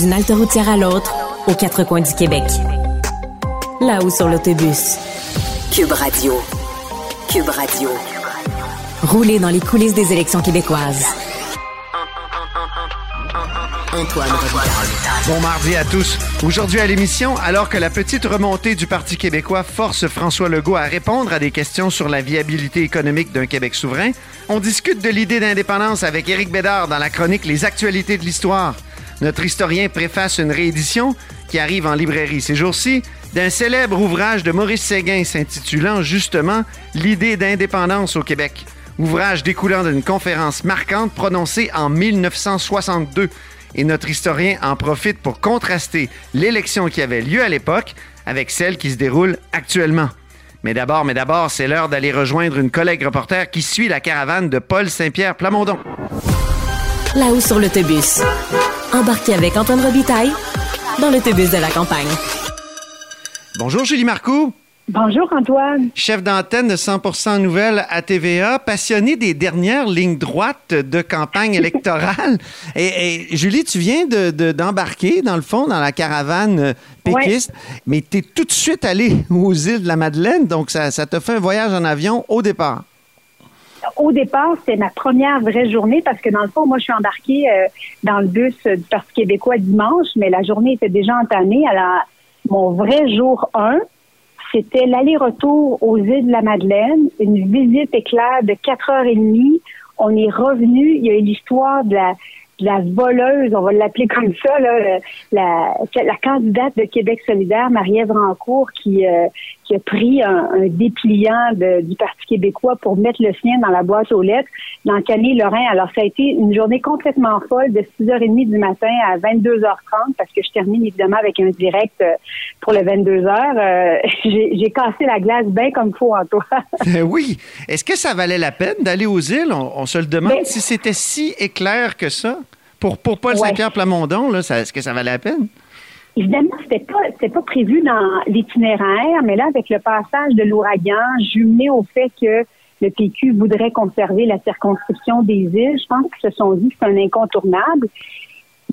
D'une halte routière à l'autre, aux quatre coins du Québec. Là-haut sur l'autobus. Cube Radio. Cube Radio. Rouler dans les coulisses des élections québécoises. Antoine. Bon mardi à tous. Aujourd'hui à l'émission, alors que la petite remontée du Parti québécois force François Legault à répondre à des questions sur la viabilité économique d'un Québec souverain, on discute de l'idée d'indépendance avec Éric Bédard dans la chronique Les actualités de l'histoire. Notre historien préface une réédition qui arrive en librairie ces jours-ci d'un célèbre ouvrage de Maurice Séguin s'intitulant justement L'idée d'indépendance au Québec. Ouvrage découlant d'une conférence marquante prononcée en 1962. Et notre historien en profite pour contraster l'élection qui avait lieu à l'époque avec celle qui se déroule actuellement. Mais d'abord, mais d'abord, c'est l'heure d'aller rejoindre une collègue reporter qui suit la caravane de Paul Saint-Pierre Plamondon. Là-haut sur l'autobus. Embarquez avec Antoine Robitaille dans l'autobus de la campagne. Bonjour Julie Marcoux. Bonjour Antoine. Chef d'antenne de 100% Nouvelles à TVA, passionné des dernières lignes droites de campagne électorale. et, et, Julie, tu viens d'embarquer, de, d'embarquer dans le fond, dans la caravane euh, péquiste, ouais. mais tu es tout de suite allé aux îles de la Madeleine, donc ça, ça te fait un voyage en avion au départ. Au départ, c'est ma première vraie journée parce que dans le fond, moi, je suis embarquée euh, dans le bus du Parti québécois dimanche, mais la journée était déjà entamée. Alors, mon vrai jour 1, c'était l'aller-retour aux îles de la Madeleine, une visite éclair de 4 heures et demie. On est revenu, il y a eu l'histoire de la, de la voleuse, on va l'appeler comme ça, là, la, la, candidate de Québec solidaire, Marie-Ève Rancourt, qui, euh, qui a pris un, un dépliant de, du Parti québécois pour mettre le sien dans la boîte aux lettres dans Camille Lorrain. Alors, ça a été une journée complètement folle de 6h30 du matin à 22h30 parce que je termine évidemment avec un direct euh, pour le 22h. Euh, J'ai cassé la glace bien comme faut en toi. oui. Est-ce que ça valait la peine d'aller aux îles? On, on se le demande Mais, si c'était si éclair que ça. Pour, pour Paul ouais. Saint-Pierre Plamondon, est-ce que ça valait la peine? Évidemment, c'était pas c'était pas prévu dans l'itinéraire, mais là, avec le passage de l'ouragan, jumelé au fait que le PQ voudrait conserver la circonscription des îles, je pense qu'ils se sont dit que c'est un incontournable.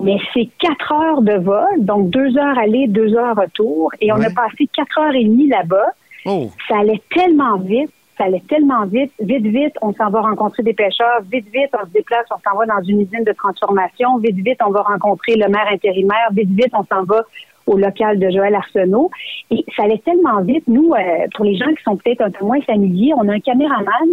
Mais c'est quatre heures de vol, donc deux heures aller, deux heures retour, et on ouais. a passé quatre heures et demie là-bas. Oh. Ça allait tellement vite ça allait tellement vite. Vite, vite, on s'en va rencontrer des pêcheurs. Vite, vite, on se déplace, on s'en va dans une usine de transformation. Vite, vite, on va rencontrer le maire intérimaire. Vite, vite, on s'en va au local de Joël Arsenault. Et ça allait tellement vite. Nous, euh, pour les gens qui sont peut-être un peu moins familiers, on a un caméraman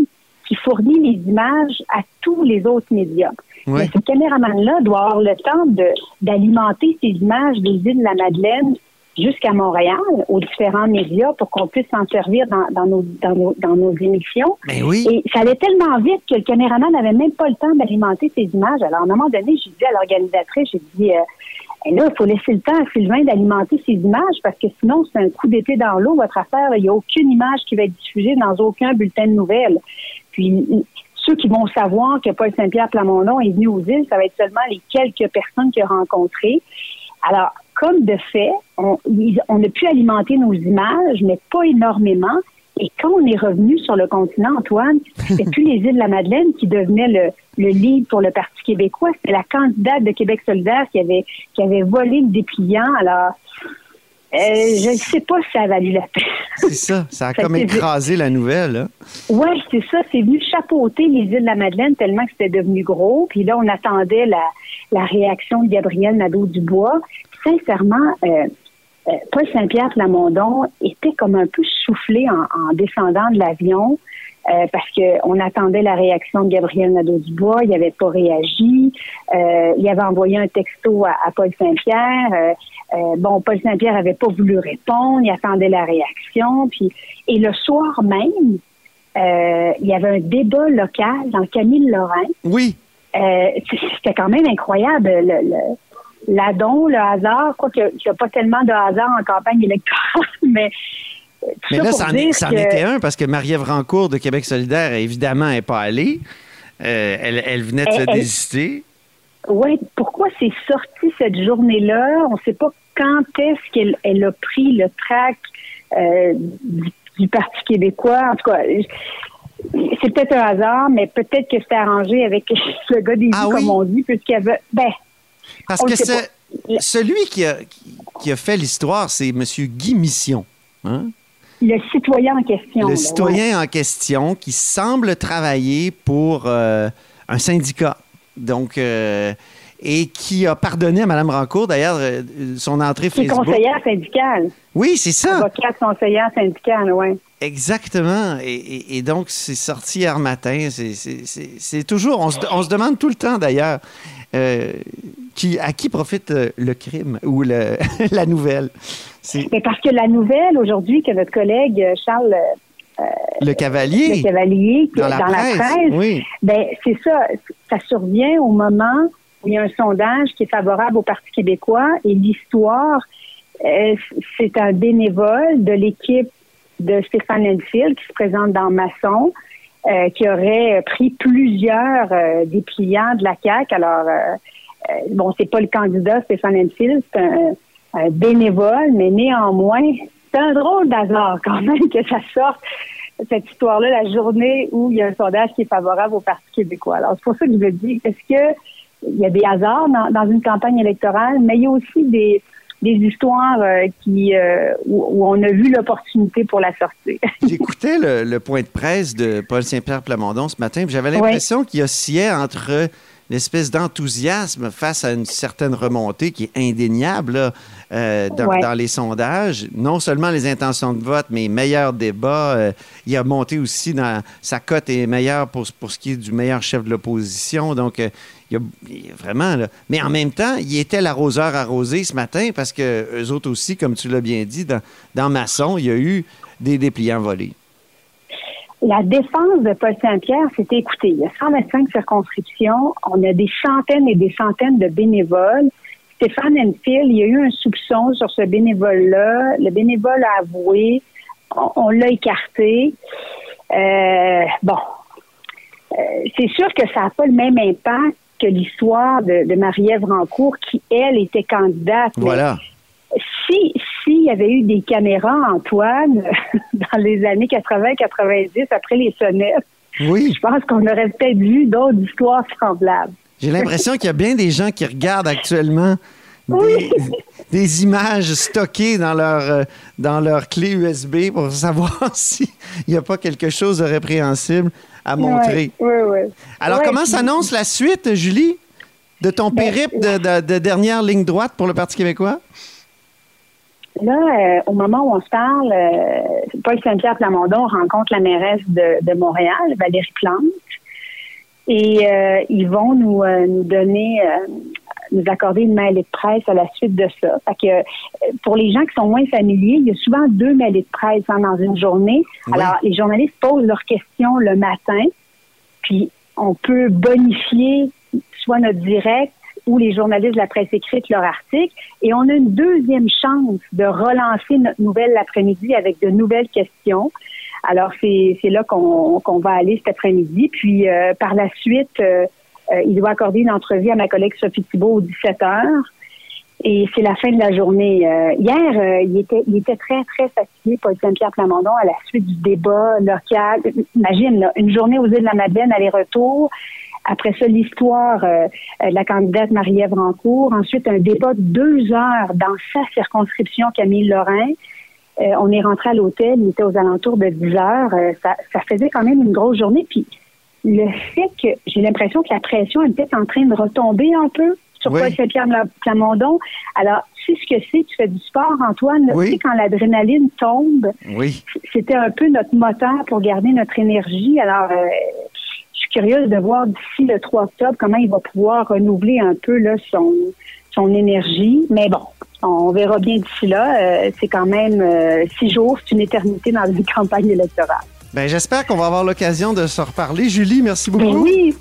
qui fournit les images à tous les autres médias. Ouais. Mais ce caméraman-là doit avoir le temps d'alimenter ces images des îles de la Madeleine jusqu'à Montréal, aux différents médias, pour qu'on puisse s'en servir dans, dans, nos, dans, nos, dans nos émissions. Mais oui. Et ça allait tellement vite que le caméraman n'avait même pas le temps d'alimenter ses images. Alors, à un moment donné, j'ai dit à l'organisatrice, j'ai dit, euh, là, il faut laisser le temps à Sylvain d'alimenter ses images parce que sinon, c'est un coup d'épée dans l'eau, votre affaire. Il n'y a aucune image qui va être diffusée dans aucun bulletin de nouvelles. Puis, ceux qui vont savoir que Paul Saint-Pierre Plamondon est venu aux îles, ça va être seulement les quelques personnes qu'il a rencontrées. Alors, comme de fait, on, on, a pu alimenter nos images, mais pas énormément. Et quand on est revenu sur le continent, Antoine, c'était plus les îles de la Madeleine qui devenaient le, le lead pour le Parti québécois, c'était la candidate de Québec solidaire qui avait, qui avait volé le dépliant. Alors, Euh, je ne sais pas si ça a valu la peine. C'est ça, ça a Ça comme écrasé la nouvelle. hein. Oui, c'est ça. C'est venu chapeauter les îles de la Madeleine tellement que c'était devenu gros. Puis là, on attendait la, la réaction de Gabriel Nadeau-Dubois. Sincèrement, euh, euh, Paul Saint-Pierre Plamondon était comme un peu soufflé en, en descendant de l'avion. euh, parce qu'on attendait la réaction de Gabriel Nadeau-Dubois, il n'avait pas réagi. Euh, il avait envoyé un texto à, à Paul Saint-Pierre. Euh, bon, Paul Saint-Pierre avait pas voulu répondre, il attendait la réaction. Puis, et le soir même, il y avait un débat local dans Camille Lorrain. Oui, C'était quand même incroyable. Le, le, l'adon, le hasard, quoi qu'il n'y a pas tellement de hasard en campagne électorale, mais euh, mais ça là, pour c'en dire est- c'en que- était un parce que Marie-Ève Rancourt de Québec solidaire, évidemment, n'est pas allée. Euh, elle, elle venait de Elle- se elle- désister. Oui, pourquoi c'est sorti cette journée-là? On ne sait pas quand est-ce qu'elle elle a pris le trac euh, du, du Parti québécois. En tout cas, c'est peut-être un hasard, mais peut-être que c'était arrangé avec le gars des Ah oui? comme on dit, puisqu'il y avait... Ben, Parce On que celui qui a, qui- a fait l'histoire, c'est M. Guy Mission. hein? le citoyen en question. Le là, ouais. citoyen en question qui semble travailler pour euh, un syndicat. Donc, euh, et qui a pardonné à Mme Rancourt, d'ailleurs, euh, son entrée Qui est Facebook. conseillère syndicale. Oui, c'est ça. Avocate conseillère syndicale, oui. Exactement. Et, et- et donc, c'est sorti hier matin. C'est- toujours. On se, on se demande tout le temps, d'ailleurs, euh, qui, à qui profite euh, le crime ou le- la nouvelle? Mais parce que la nouvelle aujourd'hui que notre collègue euh, Charles euh, le cavalier. Le Cavalier qui- Dans la presse, oui. ben c'est ça, ça survient au moment où il y a un sondage qui est favorable au Parti québécois et l'histoire, euh, c'est un bénévole de l'équipe de Stéphane Enfield qui se présente dans Masson, euh, qui aurait pris plusieurs dépliants de la CAQ. Alors, bon, c'est pas le candidat Stéphane Enfield, c'est un, un bénévole, mais néanmoins, c'est un drôle d'hasard quand même que ça sorte cette histoire-là la journée où il y a un sondage qui est favorable au Parti québécois. Alors, c'est pour ça que je le dis. Est-ce que il y a des hasards dans, dans une campagne électorale, mais il y a aussi des, des histoires euh, qui euh, où, où on a vu l'opportunité pour la sortir. J'écoutais le, le point de presse de Paul Saint-Pierre Plamondon ce matin, j'avais l'impression qu'il oscillait entre l'espèce d'enthousiasme face à une certaine remontée qui est indéniable là, euh, dans, Ouais. dans les sondages. Non seulement les intentions de vote, mais meilleur débat. Euh, il a monté aussi dans sa cote est meilleure pour, pour ce qui est du meilleur chef de l'opposition. Donc, euh, il y a, il y a vraiment. Là. Mais en même temps, il était l'arroseur arrosé ce matin parce que eux autres aussi, comme tu l'as bien dit, dans, dans Masson, il y a eu des dépliants volés. La défense de Paul Saint-Pierre, c'était écoutez, il y a 125 circonscriptions, on a des centaines et des centaines de bénévoles. Stéphane Enfield, il y a eu un soupçon sur ce bénévole-là. Le bénévole a avoué, on, on l'a écarté. Euh, bon, Euh, c'est sûr que ça n'a pas le même impact que l'histoire de, de Marie-Ève Rancourt, qui, elle, était candidate. Mais Voilà. si s'il y avait eu des caméras, Antoine, dans les années 80-90, après les sonnettes, Oui. je pense qu'on aurait peut-être vu d'autres histoires semblables. J'ai l'impression qu'il y a bien des gens qui regardent actuellement des, Oui. des images stockées dans leur, euh, dans leur clé USB pour savoir s'il n'y a pas quelque chose de répréhensible à montrer. Oui, oui, oui. Alors, comment s'annonce la suite, Julie, de ton Ben, périple de, de- de dernière ligne droite pour le Parti québécois? Là, euh, au moment où on se parle, euh, Paul Saint-Pierre Plamondon rencontre la mairesse de, de Montréal, Valérie Plante, et euh, ils vont nous, euh, nous donner, euh, nous accorder une mêlée de presse à la suite de ça. Fait que, euh, pour les gens qui sont moins familiers, il y a souvent deux mêlées de presse hein, dans une journée. Oui. Alors, les journalistes posent leurs questions le matin, puis on peut bonifier soit notre direct ou les journalistes de la presse écrite leur article. Et on a une deuxième chance de relancer notre nouvelle l'après-midi avec de nouvelles questions. Alors, c'est là qu'on qu'on va aller cet après-midi. Puis, euh, par la suite, euh, euh, il doit accorder une entrevue à ma collègue Sophie Thibault aux 17 heures. Et c'est la fin de la journée. Euh, hier, euh, il, était, il était très, très fatigué, Paul Saint-Pierre Plamondon, à la suite du débat local. Imagine, une journée aux îles de la Madeleine, aller-retour. Après ça, l'histoire euh, de la candidate Marie-Ève Rancourt. Ensuite, un débat de deux heures dans sa circonscription, Camille Lorrain. on est rentré à l'hôtel, il était aux alentours de 10 heures. ça, ça faisait quand même une grosse journée. Puis le fait que j'ai l'impression que la pression est peut-être en train de retomber un peu sur oui. Paul Saint-Pierre Plamondon. Alors, tu sais ce que c'est, tu fais du sport, Antoine? Tu sais, quand l'adrénaline tombe, oui. c'était un peu notre moteur pour garder notre énergie. Alors, euh, je suis curieuse de voir d'ici le 3 octobre comment il va pouvoir renouveler un peu là, son, son énergie. Mais bon, on verra bien d'ici là. Euh, c'est quand même euh, six jours, c'est une éternité dans une campagne électorale. Ben, j'espère qu'on va avoir l'occasion de se reparler. Julie, merci beaucoup. Ben oui.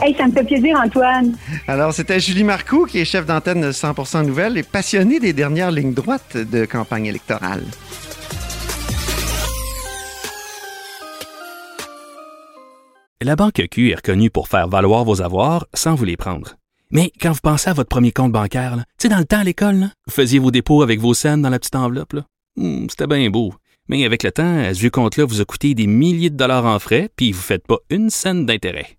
Hey, ça me fait plaisir, Antoine. Alors, c'était Julie Marcoux, qui est chef d'antenne de 100% Nouvelles et passionnée des dernières lignes droites de campagne électorale. La Banque Q est reconnue pour faire valoir vos avoirs sans vous les prendre. Mais quand vous pensez à votre premier compte bancaire, tu sais, dans le temps à l'école, vous faisiez vos dépôts avec vos scènes dans la petite enveloppe. Hmm, c'était bien beau. Mais avec le temps, ce vieux compte-là vous a coûté des milliers de dollars en frais, puis vous ne faites pas une scène d'intérêt.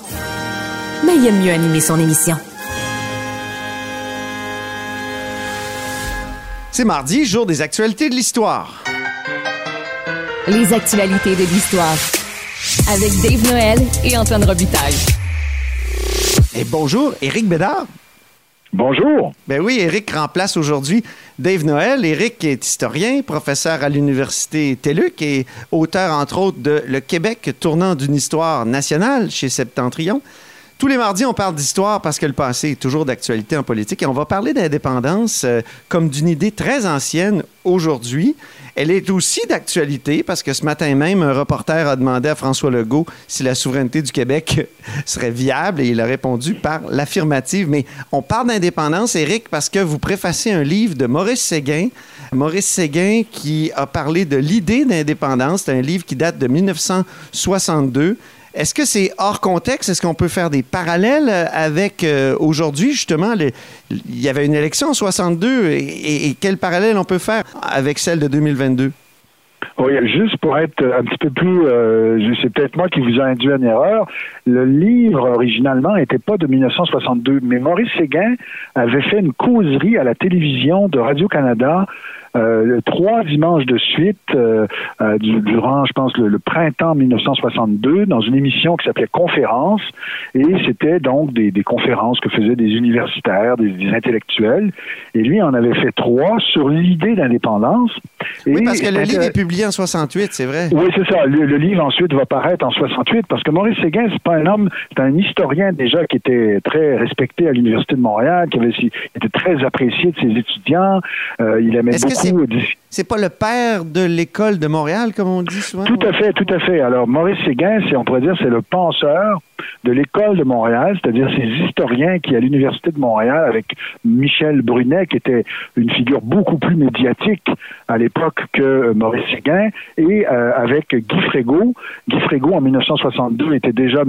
Mais il aime mieux animer son émission. C'est mardi, jour des actualités de l'histoire. Les actualités de l'histoire. Avec Dave Noël et Antoine Robitaille. Et bonjour, Éric Bédard. Bonjour. Ben oui, Éric remplace aujourd'hui Dave Noël. Éric est historien, professeur à l'Université TELUC et auteur, entre autres, de Le Québec tournant d'une histoire nationale chez Septentrion. Tous les mardis, on parle d'histoire parce que le passé est toujours d'actualité en politique et on va parler d'indépendance euh, comme d'une idée très ancienne aujourd'hui. Elle est aussi d'actualité parce que ce matin même, un reporter a demandé à François Legault si la souveraineté du Québec serait viable et il a répondu par l'affirmative. Mais on parle d'indépendance, Éric, parce que vous préfacez un livre de Maurice Séguin. Maurice Séguin qui a parlé de l'idée d'indépendance. C'est un livre qui date de 1962. Est-ce que c'est hors contexte? Est-ce qu'on peut faire des parallèles avec euh, aujourd'hui, justement? il y avait une élection en 62 et, quel parallèle on peut faire avec celle de 2022? Oui, juste pour être un petit peu plus, euh, c'est peut-être moi qui vous ai induit en erreur. Le livre originalement n'était pas de 1962, mais Maurice Séguin avait fait une causerie à la télévision de Radio Canada euh, trois dimanches de suite euh, euh, durant, je pense, le, printemps 1962, dans une émission qui s'appelait Conférence, et c'était donc des, des, conférences que faisaient des universitaires, des, des, intellectuels, et lui en avait fait trois sur l'idée d'indépendance. Oui, parce que le livre est publié en 68, c'est vrai. Oui, c'est ça. Le, le, livre ensuite va paraître en 68, parce que Maurice Séguin, c'est pas un homme, c'est un historien déjà qui était très respecté à l'Université de Montréal, qui avait, était très apprécié de ses étudiants, euh, il aimait beaucoup se. C'est pas le père de l'école de Montréal, comme on dit souvent? Tout à fait, tout à fait. Alors, Maurice Séguin, on pourrait dire, c'est le penseur de l'école de Montréal, c'est-à-dire ces historiens qui, à l'Université de Montréal, avec Michel Brunet, qui était une figure beaucoup plus médiatique à l'époque que Maurice Séguin, et euh, avec Guy Frégaud. Guy Frégaud, en 1962, était déjà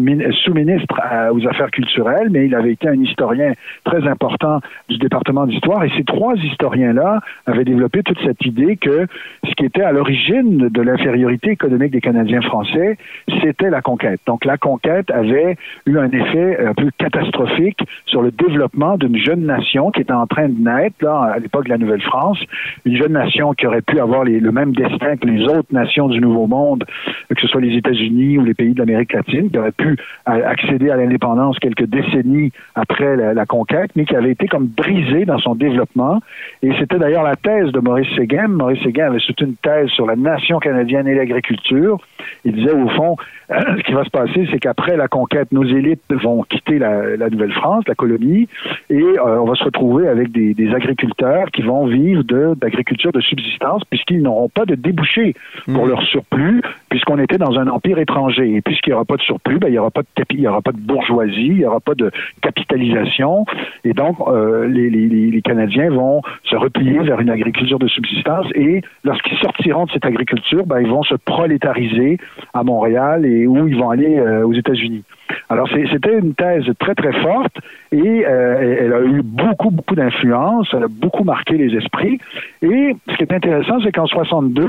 sous-ministre aux Affaires culturelles, mais il avait été un historien très important du département d'histoire, et ces trois historiens-là avaient développé toute cette idée que ce qui était à l'origine de l'infériorité économique des Canadiens français, c'était la conquête. Donc la conquête avait eu un effet un peu catastrophique sur le développement d'une jeune nation qui était en train de naître là, à l'époque de la Nouvelle-France, une jeune nation qui aurait pu avoir le même destin que les autres nations du Nouveau Monde, que ce soit les États-Unis ou les pays de l'Amérique latine, qui aurait pu accéder à l'indépendance quelques décennies après la, conquête, mais qui avait été comme brisée dans son développement. Et c'était d'ailleurs la thèse de Maurice Séguin. Maurice Séguin avait soutenu une thèse sur la nation canadienne et l'agriculture. Il disait, au fond, ce qui va se passer, c'est qu'après la conquête, nos élites vont quitter la, Nouvelle-France, la colonie, et euh, on va se retrouver avec des, agriculteurs qui vont vivre d'agriculture de, subsistance, puisqu'ils n'auront pas de débouchés pour mmh. leur surplus, puisqu'on était dans un empire étranger. Et puisqu'il n'y aura pas de surplus, ben, il n'y aura, pas de il y aura pas de bourgeoisie, il n'y aura pas de capitalisation. Et donc, euh, les, les, Canadiens vont se replier vers une agriculture de subsistance. Et lorsqu'ils sortiront de cette agriculture, ben, ils vont se prolétariser à Montréal et où ils vont aller euh, aux États-Unis. Alors, c'était une thèse très, très forte et euh, elle a eu beaucoup, beaucoup d'influence, elle a beaucoup marqué les esprits. Et ce qui est intéressant, c'est qu'en 62,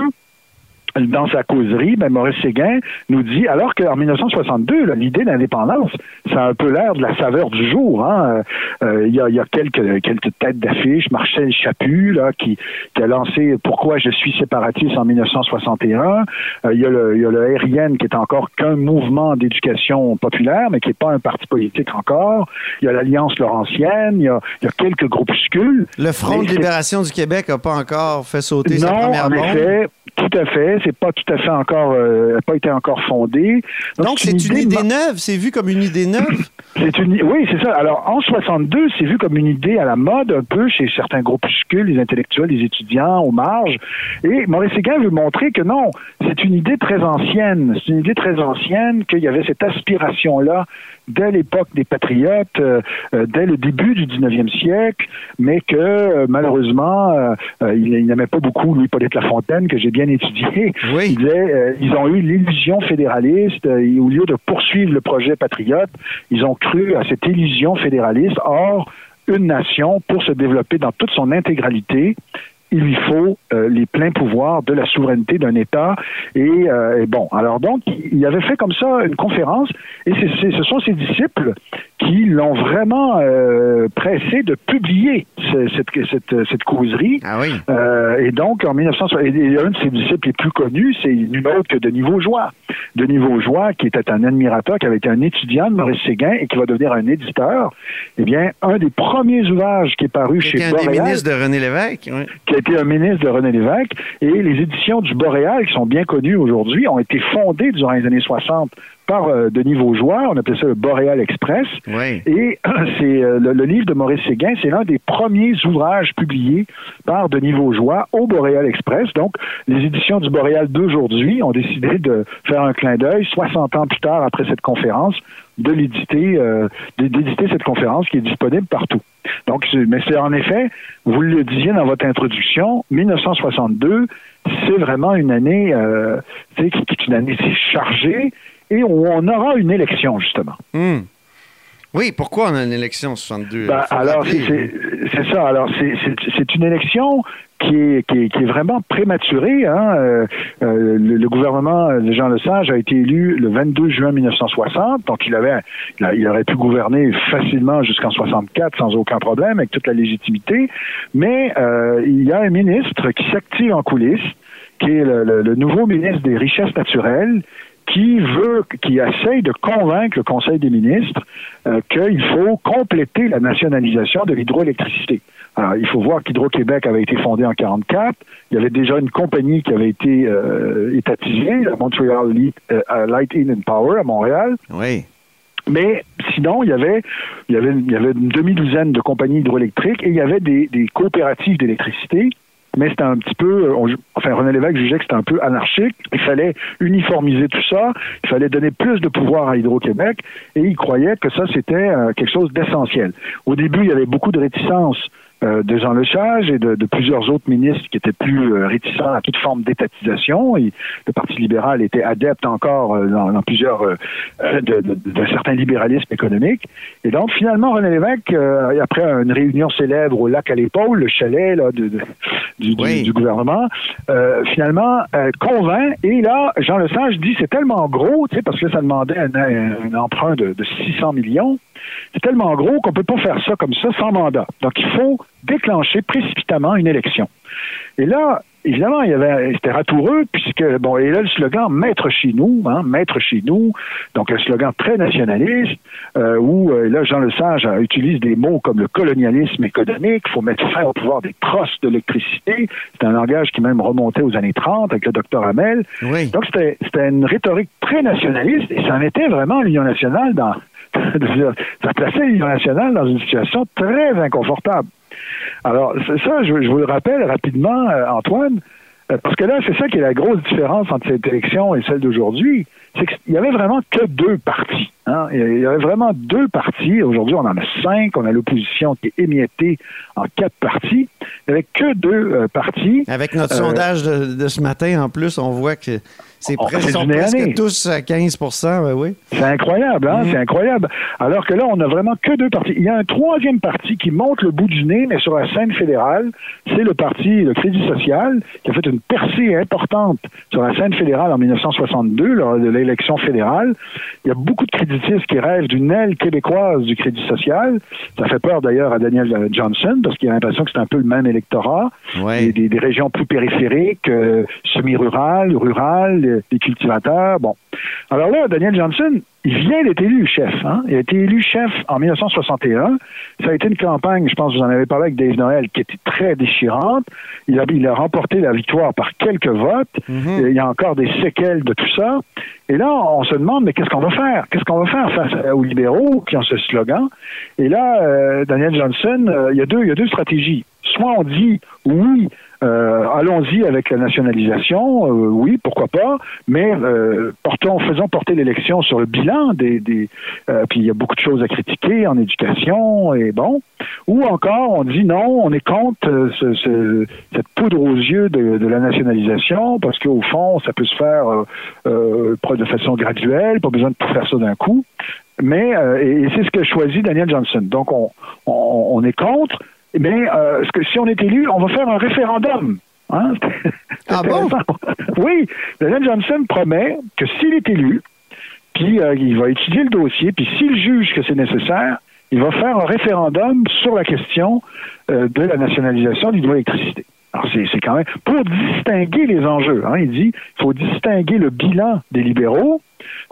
dans sa causerie, ben, Maurice Séguin nous dit, alors qu'en 1962, l'idée d'indépendance, ça a un peu l'air de la saveur du jour. Hein? Euh, euh, il y, a, y, a, quelques, quelques têtes d'affiche. Marcel Chaput, là, qui, qui, a lancé Pourquoi je suis séparatiste en 1961. Euh, il, y a le, il y a le RIN, qui est encore qu'un mouvement d'éducation populaire, mais qui n'est pas un parti politique encore. Il y a l'Alliance Laurentienne. Il y a, il y a quelques groupuscules. Le Front de libération du Québec n'a pas encore fait sauter sa première bombe? Effet, tout à fait. C'est pas tout à fait encore, euh, pas été encore fondé. Donc, c'est une, idée, neuve. C'est vu comme une idée neuve? C'est une, oui, c'est ça. Alors, en 62, c'est vu comme une idée à la mode un peu chez certains groupuscules, les intellectuels, les étudiants, aux marges. Et Maurice Séguin veut montrer que non, c'est une idée très ancienne. C'est une idée très ancienne qu'il y avait cette aspiration-là dès l'époque des patriotes, euh, euh, dès le début du 19e siècle, mais que euh, malheureusement, il, n'aimait pas beaucoup Louis-Paulette Lafontaine, que j'ai bien étudié. Oui. Il disait, ils ont eu l'illusion fédéraliste, et au lieu de poursuivre le projet patriote, ils ont cru à cette illusion fédéraliste. Or, une nation, pour se développer dans toute son intégralité, il lui faut euh, les pleins pouvoirs de la souveraineté d'un État. Euh, et, bon, alors donc, il avait fait comme ça une conférence, et ce sont ses disciples qui l'ont vraiment euh, pressé de publier cette, cette, cette, causerie. Ah oui. et donc, en 1960, et un de ses disciples les plus connus, c'est nul autre que Denis Vaugeois. Denis Vaugeois, qui était un admirateur, qui avait été un étudiant de Maurice Séguin et qui va devenir un éditeur, eh bien, un des premiers ouvrages qui est paru chez Boréal... un des ministres de René Lévesque. Qui a été un ministre de René Lévesque. Et les éditions du Boréal, qui sont bien connues aujourd'hui, ont été fondées durant les années 60 par euh, Denis Vaugeois, on appelait ça le Boréal Express. Et c'est euh, le, livre de Maurice Séguin, c'est l'un des premiers ouvrages publiés par Denis Vaugeois au Boréal Express. Donc, les éditions du Boréal d'aujourd'hui ont décidé de faire un clin d'œil, 60 ans plus tard après cette conférence, de l'éditer, euh, d'éditer cette conférence qui est disponible partout. Donc, mais c'est en effet, vous le disiez dans votre introduction, 1962, c'est vraiment une année, euh, qui est une année chargée et on aura une élection, justement. Hmm. Oui, pourquoi on a une élection en 62? Ben, alors, c'est ça. Alors, c'est une élection qui est, qui est, vraiment prématurée. Hein. Euh, euh, le, gouvernement de Jean Lesage a été élu le 22 juin 1960, donc il avait, il, aurait pu gouverner facilement jusqu'en 64 sans aucun problème, avec toute la légitimité. Mais euh, il y a un ministre qui s'active en coulisses, qui est le nouveau ministre des Richesses naturelles, qui veut, qui essaye de convaincre le Conseil des ministres euh, qu'il faut compléter la nationalisation de l'hydroélectricité. Alors, il faut voir qu'Hydro-Québec avait été fondé en 44. Il y avait déjà une compagnie qui avait été euh, étatisée, la Montreal euh, Light, In and Power à Montréal. Oui. Mais sinon, il y avait, il y avait, il y avait une demi-douzaine de compagnies hydroélectriques et il y avait des, des coopératives d'électricité mais c'était un petit peu, enfin René Lévesque jugeait que c'était un peu anarchique. Il fallait uniformiser tout ça, il fallait donner plus de pouvoir à Hydro-Québec, et il croyait que ça c'était euh, quelque chose d'essentiel. Au début, il y avait beaucoup de réticence euh, de Jean Lesage et de, plusieurs autres ministres qui étaient plus euh, réticents à toute forme d'étatisation. Et le Parti libéral était adepte encore dans, plusieurs de, certains libéralismes économiques. Et donc, finalement, René Lévesque, après une réunion célèbre au lac à l'épaule, le chalet là, du, du, gouvernement, finalement convainc. Et là, Jean Lesage dit c'est tellement gros, parce que ça demandait un, un emprunt de, de 600 millions. C'est tellement gros qu'on ne peut pas faire ça comme ça sans mandat. Donc, il faut déclencher précipitamment une élection. Et là, évidemment, il y avait, c'était ratoureux puisque, bon, et là, le slogan Maître chez nous, hein, Maître chez nous, donc un slogan très nationaliste, euh, où, euh, là, Jean Lesage utilise des mots comme le colonialisme économique, il faut mettre fin au pouvoir des trosses d'électricité. C'est un langage qui même remontait aux années 30 avec le docteur Hamel. Donc, c'était, c'était une rhétorique très nationaliste et ça en était vraiment l'Union nationale dans, ça plaçait l'Union nationale dans une situation très inconfortable. Alors, ça, je, vous le rappelle rapidement, euh, Antoine, euh, parce que là, c'est ça qui est la grosse différence entre cette élection et celle d'aujourd'hui, c'est qu'il y avait vraiment que deux partis. Hein. Il y avait vraiment deux partis. Aujourd'hui, on en a cinq. On a l'opposition qui est émiettée en quatre partis. Il n'y avait que deux euh, partis. Avec notre sondage de, ce matin, en plus, on voit que c'est presque, sont presque tous à 15 oui. C'est incroyable, hein? Mm-hmm. C'est incroyable. Alors que là, on n'a vraiment que deux partis. Il y a un troisième parti qui monte le bout du nez, mais sur la scène fédérale. C'est le parti, le Crédit social, qui a fait une percée importante sur la scène fédérale en 1962, lors de l'élection fédérale. Il y a beaucoup de créditistes qui rêvent d'une aile québécoise du Crédit social. Ça fait peur d'ailleurs à Daniel Johnson, parce qu'il a l'impression que c'est un peu le même électorat. Des, des, régions plus périphériques, euh, semi-rurales, rurales, des cultivateurs. Bon. Alors là, Daniel Johnson, il vient d'être élu chef. Hein? Il a été élu chef en 1961. Ça a été une campagne, je pense que vous en avez parlé avec Dave Noël, qui était très déchirante. Il a, il a remporté la victoire par quelques votes. Mhm. Il y a encore des séquelles de tout ça. Et là, on se demande, mais qu'est-ce qu'on va faire? Qu'est-ce qu'on va faire face aux libéraux qui ont ce slogan? Et là, euh, Daniel Johnson, euh, il, y a deux, il y a deux stratégies. Soit on dit, oui, euh, allons-y avec la nationalisation, euh, oui, pourquoi pas, mais euh, portons, faisons porter l'élection sur le bilan des, des puis il y a beaucoup de choses à critiquer en éducation et bon, ou encore on dit non, on est contre cette poudre aux yeux de, la nationalisation parce qu'au fond ça peut se faire de façon graduelle, pas besoin de tout faire ça d'un coup. Mais et, c'est ce que choisit Daniel Johnson. Donc on, on est contre, mais euh, que si on est élu, on va faire un référendum. Hein? Ah bon? oui, Daniel Johnson promet que s'il est élu, puis euh, il va étudier le dossier, puis s'il juge que c'est nécessaire, il va faire un référendum sur la question euh, de la nationalisation de l'hydroélectricité. Alors, c'est quand même pour distinguer les enjeux. Hein, il dit il faut distinguer le bilan des libéraux,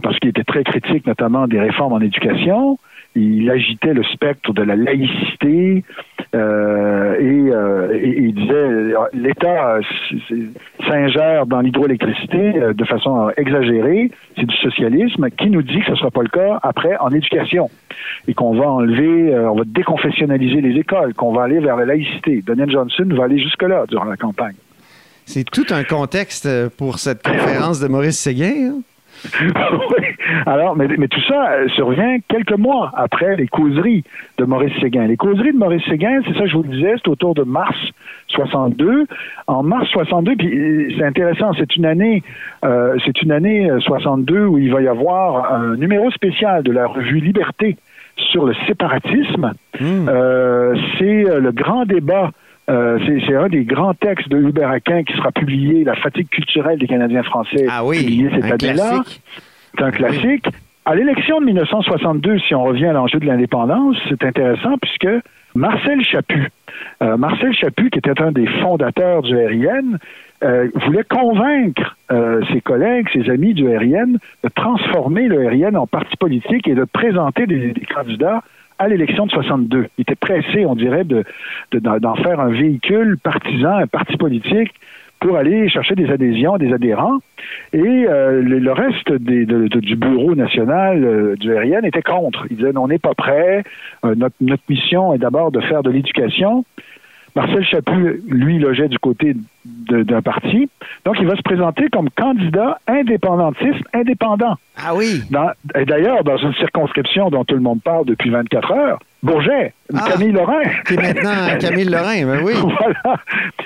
parce qu'il était très critique notamment des réformes en éducation, il agitait le spectre de la laïcité euh, euh, et, il disait l'État s'ingère dans l'hydroélectricité euh, de façon exagérée, c'est du socialisme. Qui nous dit que ce ne sera pas le cas après en éducation et qu'on va enlever, on va déconfessionnaliser les écoles, qu'on va aller vers la laïcité. Daniel Johnson va aller jusque-là durant la campagne. C'est tout un contexte pour cette conférence de Maurice Séguin. Hein? oui. Alors, mais, mais, tout ça euh, survient quelques mois après les causeries de Maurice Séguin. Les causeries de Maurice Séguin, c'est ça que je vous le disais, c'est autour de mars 62. En mars 62, puis euh, c'est intéressant, c'est une année, euh, c'est une année 62 où il va y avoir un numéro spécial de la revue Liberté sur le séparatisme. Hmm. c'est le grand débat euh, c'est un des grands textes de Hubert Aquin qui sera publié, La fatigue culturelle des Canadiens français, ah oui, publié cette année-là. C'est un classique. À l'élection de 1962, si on revient à l'enjeu de l'indépendance, c'est intéressant puisque Marcel Chaput, euh, Marcel Chaput, qui était un des fondateurs du RIN, euh, voulait convaincre ses collègues, ses amis du RIN, de transformer le RIN en parti politique et de présenter des candidats à l'élection de 62. Il était pressé, on dirait, de, d'en faire un véhicule partisan, un parti politique pour aller chercher des adhésions, des adhérents. Et euh, le, reste du bureau national euh, du RIN était contre. Ils disaient, on n'est pas prêt, euh, notre, mission est d'abord de faire de l'éducation. Marcel Chaput, lui, logeait du côté d'un parti. Donc, il va se présenter comme candidat indépendantiste indépendant. Ah oui. et d'ailleurs, dans une circonscription dont tout le monde parle depuis 24 heures, Bourget, ah. Camille Lorrain. C'est maintenant Camille Lorrain, ben oui. voilà.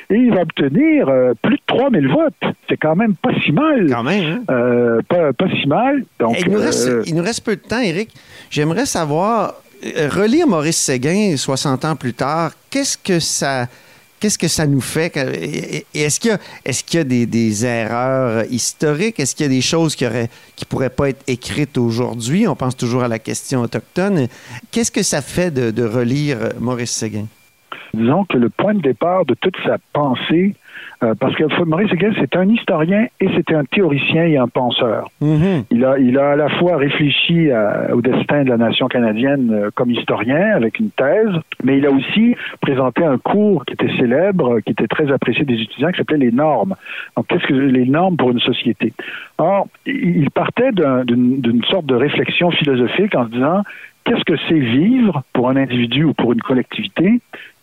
Et il va obtenir euh, plus de 3000 votes. C'est quand même pas si mal. Quand même. Hein? Euh, pas, pas, si mal. Donc, il, nous reste, euh, il nous reste peu de temps, Eric. J'aimerais savoir, relire Maurice Séguin 60 ans plus tard, qu'est-ce que ça qu'est-ce que ça nous fait? Est-ce qu'il y a, est-ce qu'il y a des, erreurs historiques? Est-ce qu'il y a des choses qui ne qui pourraient pas être écrites aujourd'hui? On pense toujours à la question autochtone. Qu'est-ce que ça fait de, de relire Maurice Séguin? Disons que le point de départ de toute sa pensée, euh, parce que Maurice Hegel, c'est un historien et c'est un théoricien et un penseur. Mm-hmm. il, a, il a à la fois réfléchi au destin de la nation canadienne euh, comme historien avec une thèse, mais il a aussi présenté un cours qui était célèbre, qui était très apprécié des étudiants, qui s'appelait les normes. Donc, qu'est-ce que les normes pour une société? Or, il partait d'une sorte de réflexion philosophique en se disant qu'est-ce que c'est vivre pour un individu ou pour une collectivité?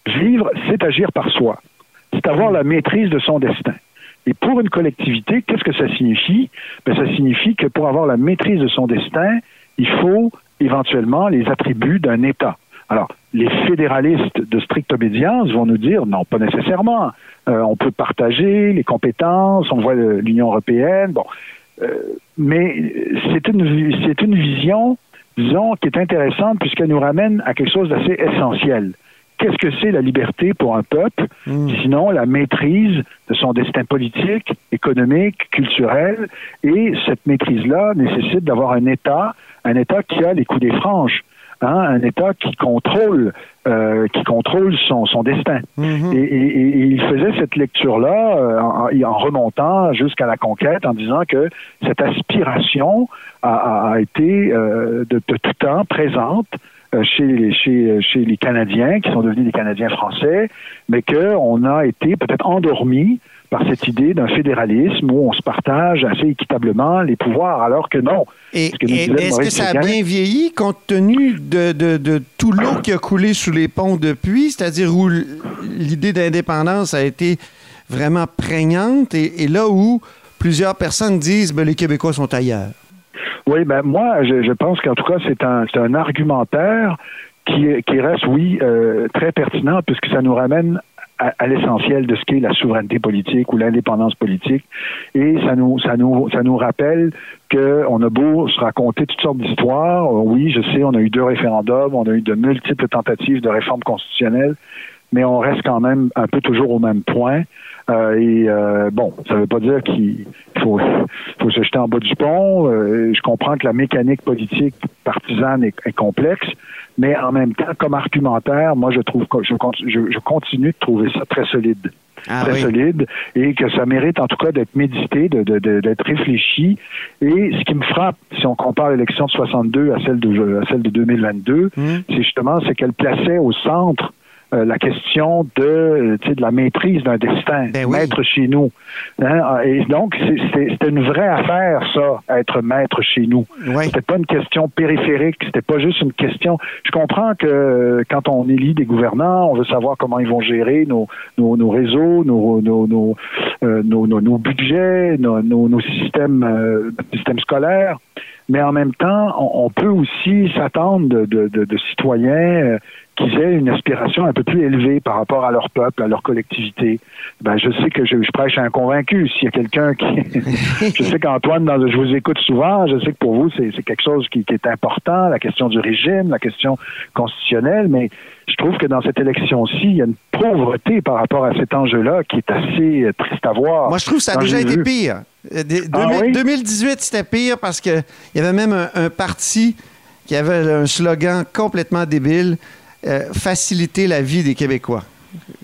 Vivre, c'est agir par soi c'est avoir la maîtrise de son destin. Et pour une collectivité, qu'est-ce que ça signifie? Ben, ça signifie que pour avoir la maîtrise de son destin, il faut éventuellement les attributs d'un État. Alors, les fédéralistes de stricte obédience vont nous dire non, pas nécessairement. Euh, on peut partager les compétences, on voit l'Union européenne, bon. Euh, mais c'est une, c'est une vision, disons, qui est intéressante puisqu'elle nous ramène à quelque chose d'assez essentiel qu'est-ce que c'est la liberté pour un peuple, hmm. sinon la maîtrise de son destin politique, économique, culturel, et cette maîtrise-là nécessite d'avoir un État, un État qui a les coups des franges. Hein, un État qui contrôle, euh, qui contrôle son, destin. Hmm. Et, il faisait cette lecture-là euh, en, remontant jusqu'à la conquête, en disant que cette aspiration a, été euh, de, de, tout temps présente euh, chez, chez, chez les Canadiens, qui sont devenus des Canadiens français, mais qu'on a été peut-être endormis par cette idée d'un fédéralisme où on se partage assez équitablement les pouvoirs, alors que non. Et, est-ce que ça a bien vieilli compte tenu de, de, de tout l'eau qui a coulé sous les ponts depuis, c'est-à-dire où l'idée d'indépendance a été vraiment prégnante et, et là où plusieurs personnes disent ben, les Québécois sont ailleurs? Oui, ben moi, je, je pense qu'en tout cas, c'est un, un argumentaire qui, qui reste, oui, euh, très pertinent puisque ça nous ramène à, l'essentiel de ce qu'est la souveraineté politique ou l'indépendance politique. Et ça nous, ça nous, ça nous rappelle qu'on a beau se raconter toutes sortes d'histoires. Oui, je sais, on a eu deux référendums, on a eu de multiples tentatives de réforme constitutionnelle, mais on reste quand même un peu toujours au même point. Euh, et euh, bon, ça ne veut pas dire qu'il faut, faut se jeter en bas du pont. Euh, je comprends que la mécanique politique partisane est, complexe, mais en même temps, comme argumentaire, moi, je trouve je, je, continue de trouver ça très solide. Ah très solide et que ça mérite en tout cas d'être médité, d'être de, de, réfléchi. Et ce qui me frappe, si on compare l'élection de 62 à celle de, à celle de 2022, mmh. c'est justement c'est qu'elle plaçait au centre euh, la question de, euh, de la maîtrise d'un destin, ben maître chez nous. Hein? Et donc, c'était une vraie affaire, ça, être maître chez nous. Oui. C'était pas une question périphérique, c'était pas juste une question. Je comprends que euh, quand on élit des gouvernants, on veut savoir comment ils vont gérer nos, nos, nos réseaux, nos, nos, nos, nos, nos, budgets, nos, nos, systèmes, systèmes scolaires mais en même temps, on, peut aussi s'attendre de, de, de, de, citoyens qu'ils aient une aspiration un peu plus élevée par rapport à leur peuple, à leur collectivité. Ben, je sais que je, prêche à un convaincu. S'il y a quelqu'un qui... je sais qu'Antoine, dans, je vous écoute souvent, je sais que pour vous, c'est quelque chose qui, est important, la question du régime, la question constitutionnelle, mais je trouve que dans cette élection-ci, il y a une pauvreté par rapport à cet enjeu-là qui est assez euh, triste à voir. Moi, je trouve que ça a déjà été pire. 2018, euh, ah c'était pire parce qu'il y avait même un parti qui avait un slogan complètement débile euh, faciliter la vie des Québécois.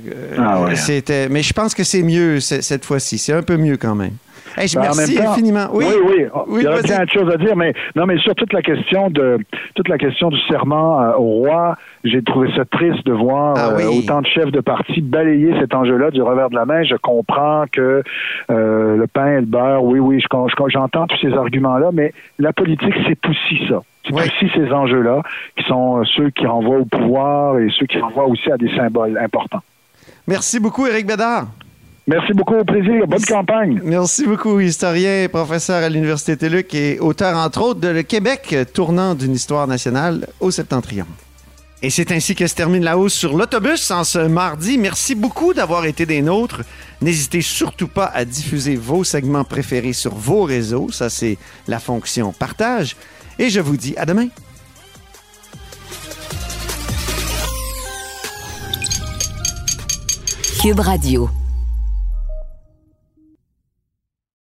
Euh, ah c'était, mais je pense que c'est mieux cette fois-ci. C'est un peu mieux quand même. je ben, merci infiniment. Oui, oui, oui. Il y a plein de choses à dire, mais non, mais sur toute la question de toute la question du serment euh, au roi, j'ai trouvé ça triste de voir ah autant de chefs de parti balayer cet enjeu-là du revers de la main. Je comprends que le pain et le beurre, oui, oui, j'entends tous ces arguments-là, mais la politique, c'est aussi ça. C'est aussi ces enjeux-là qui sont euh, ceux qui renvoient au pouvoir et ceux qui renvoient aussi à des symboles importants. Merci beaucoup, Éric Bédard. Merci beaucoup, au plaisir. Bonne campagne. Merci beaucoup, historien et professeur à l'Université TELUC et auteur, entre autres, de Le Québec, tournant d'une histoire nationale au septentrion. Et c'est ainsi que se termine la hausse sur l'autobus en ce mardi. Merci beaucoup d'avoir été des nôtres. N'hésitez surtout pas à diffuser vos segments préférés sur vos réseaux. Ça, c'est la fonction partage. Et je vous dis à demain. Cube Radio.